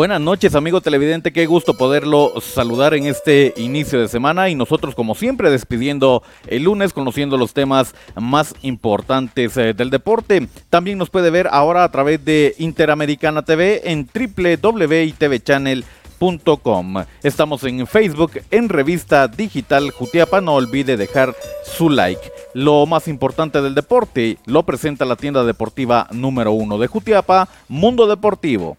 Buenas noches, amigo televidente. Qué gusto poderlo saludar en este inicio de semana y nosotros, como siempre, despidiendo el lunes, conociendo los temas más importantes eh, del deporte. También nos puede ver ahora a través de Interamericana TV en www.tvchannel.com. Estamos en Facebook, en Revista Digital Jutiapa. No olvide dejar su like. Lo más importante del deporte lo presenta la tienda deportiva número uno de Jutiapa, Mundo Deportivo.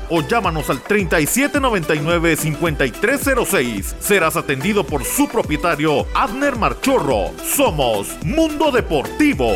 o llámanos al 3799-5306. Serás atendido por su propietario, Abner Marchorro. Somos Mundo Deportivo.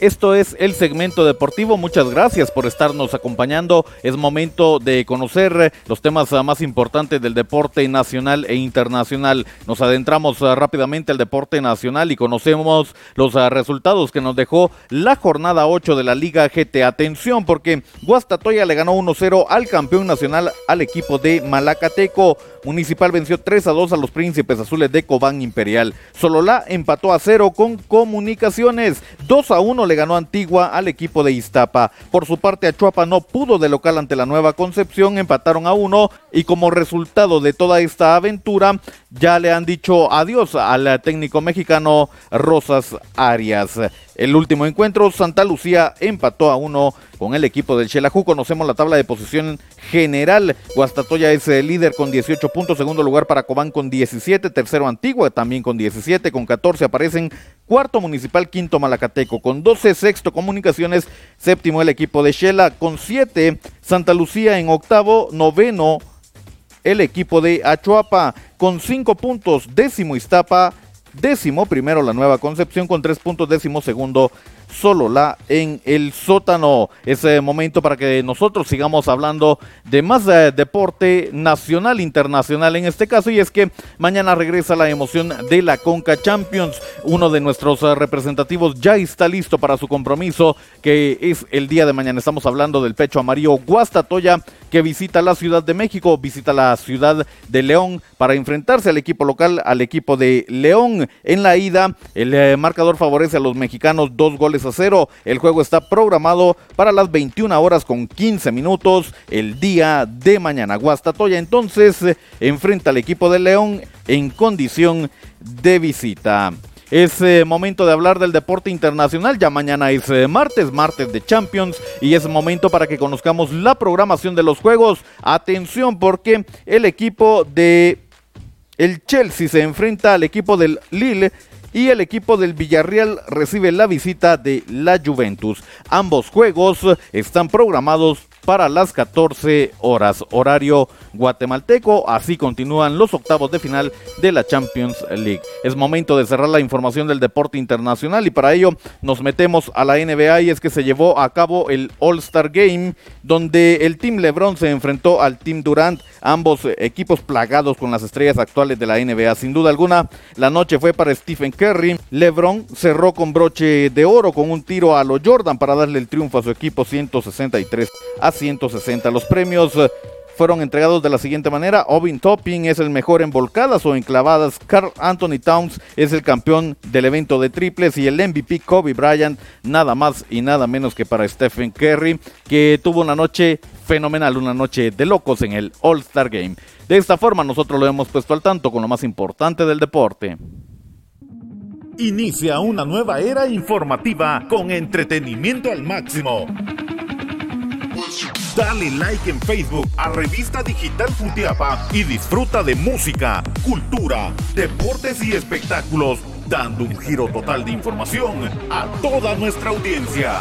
Esto es el segmento deportivo. Muchas gracias por estarnos acompañando. Es momento de conocer los temas ah, más importantes del deporte nacional e internacional. Nos adentramos ah, rápidamente al deporte nacional y conocemos los ah, resultados que nos dejó la jornada 8 de la Liga GT. Atención porque Guastatoya le ganó 1-0 al campeón nacional al equipo de Malacateco. Municipal venció 3 a 2 a los Príncipes Azules de Cobán Imperial. Sololá empató a 0 con Comunicaciones. 2 a 1 le ganó Antigua al equipo de Iztapa. Por su parte, Achuapa no pudo de local ante la Nueva Concepción, empataron a 1 y como resultado de toda esta aventura, ya le han dicho adiós al técnico mexicano Rosas Arias. El último encuentro, Santa Lucía empató a uno con el equipo del Xelajú. Conocemos la tabla de posición general. Guastatoya es el líder con 18 puntos, segundo lugar para Cobán con 17, tercero Antigua también con 17, con 14 aparecen cuarto Municipal, quinto Malacateco. Con 12, sexto Comunicaciones, séptimo el equipo de Shela. Con 7, Santa Lucía. En octavo, noveno el equipo de Achuapa. Con 5 puntos, décimo Iztapa, décimo primero la Nueva Concepción. Con 3 puntos, décimo segundo solo la en el sótano. Es momento para que nosotros sigamos hablando de más eh, deporte nacional, internacional en este caso. Y es que mañana regresa la emoción de la Conca Champions. Uno de nuestros eh, representativos ya está listo para su compromiso, que es el día de mañana. Estamos hablando del pecho amarillo Guastatoya, que visita la Ciudad de México, visita la ciudad de León para enfrentarse al equipo local, al equipo de León. En la ida, el eh, marcador favorece a los mexicanos dos goles a cero. El juego está programado para las 21 horas con 15 minutos el día de mañana. Guastatoya entonces enfrenta al equipo de León en condición de visita. Es eh, momento de hablar del deporte internacional. Ya mañana es eh, martes, martes de Champions. Y es momento para que conozcamos la programación de los juegos. Atención porque el equipo de el Chelsea se enfrenta al equipo del Lille y el equipo del Villarreal recibe la visita de la Juventus. Ambos juegos están programados para las 14 horas, horario guatemalteco. Así continúan los octavos de final de la Champions League. Es momento de cerrar la información del deporte internacional y para ello nos metemos a la NBA y es que se llevó a cabo el All-Star Game donde el Team LeBron se enfrentó al Team Durant, ambos equipos plagados con las estrellas actuales de la NBA. Sin duda alguna, la noche fue para Stephen Curry. LeBron cerró con broche de oro con un tiro a lo Jordan para darle el triunfo a su equipo 163 a 160. Los premios fueron entregados de la siguiente manera. Ovin Topping es el mejor en volcadas o enclavadas. Carl Anthony Towns es el campeón del evento de triples y el MVP Kobe Bryant nada más y nada menos que para Stephen Curry que tuvo una noche fenomenal, una noche de locos en el All Star Game. De esta forma nosotros lo hemos puesto al tanto con lo más importante del deporte. Inicia una nueva era informativa con entretenimiento al máximo. Dale like en Facebook a Revista Digital Futiapa y disfruta de música, cultura, deportes y espectáculos, dando un giro total de información a toda nuestra audiencia.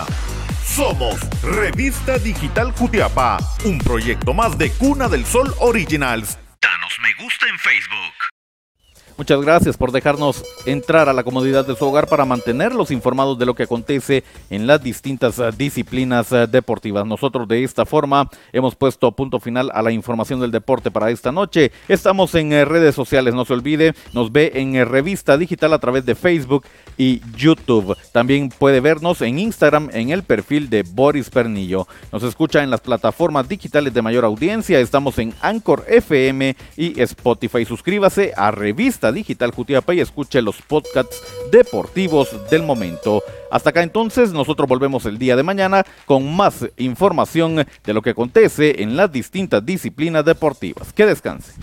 Somos Revista Digital Jutiapa, un proyecto más de Cuna del Sol Originals. Danos me gusta en Facebook. Muchas gracias por dejarnos entrar a la comodidad de su hogar para mantenerlos informados de lo que acontece en las distintas uh, disciplinas uh, deportivas. Nosotros de esta forma hemos puesto punto final a la información del deporte para esta noche. Estamos en uh, redes sociales, no se olvide, nos ve en revista digital a través de Facebook y YouTube. También puede vernos en Instagram en el perfil de Boris Pernillo. Nos escucha en las plataformas digitales de mayor audiencia. Estamos en Anchor FM y Spotify. Suscríbase a Digital Jutiapa y escuche los podcasts deportivos del momento. Hasta acá entonces, nosotros volvemos el día de mañana con más información de lo que acontece en las distintas disciplinas deportivas. Que descanse.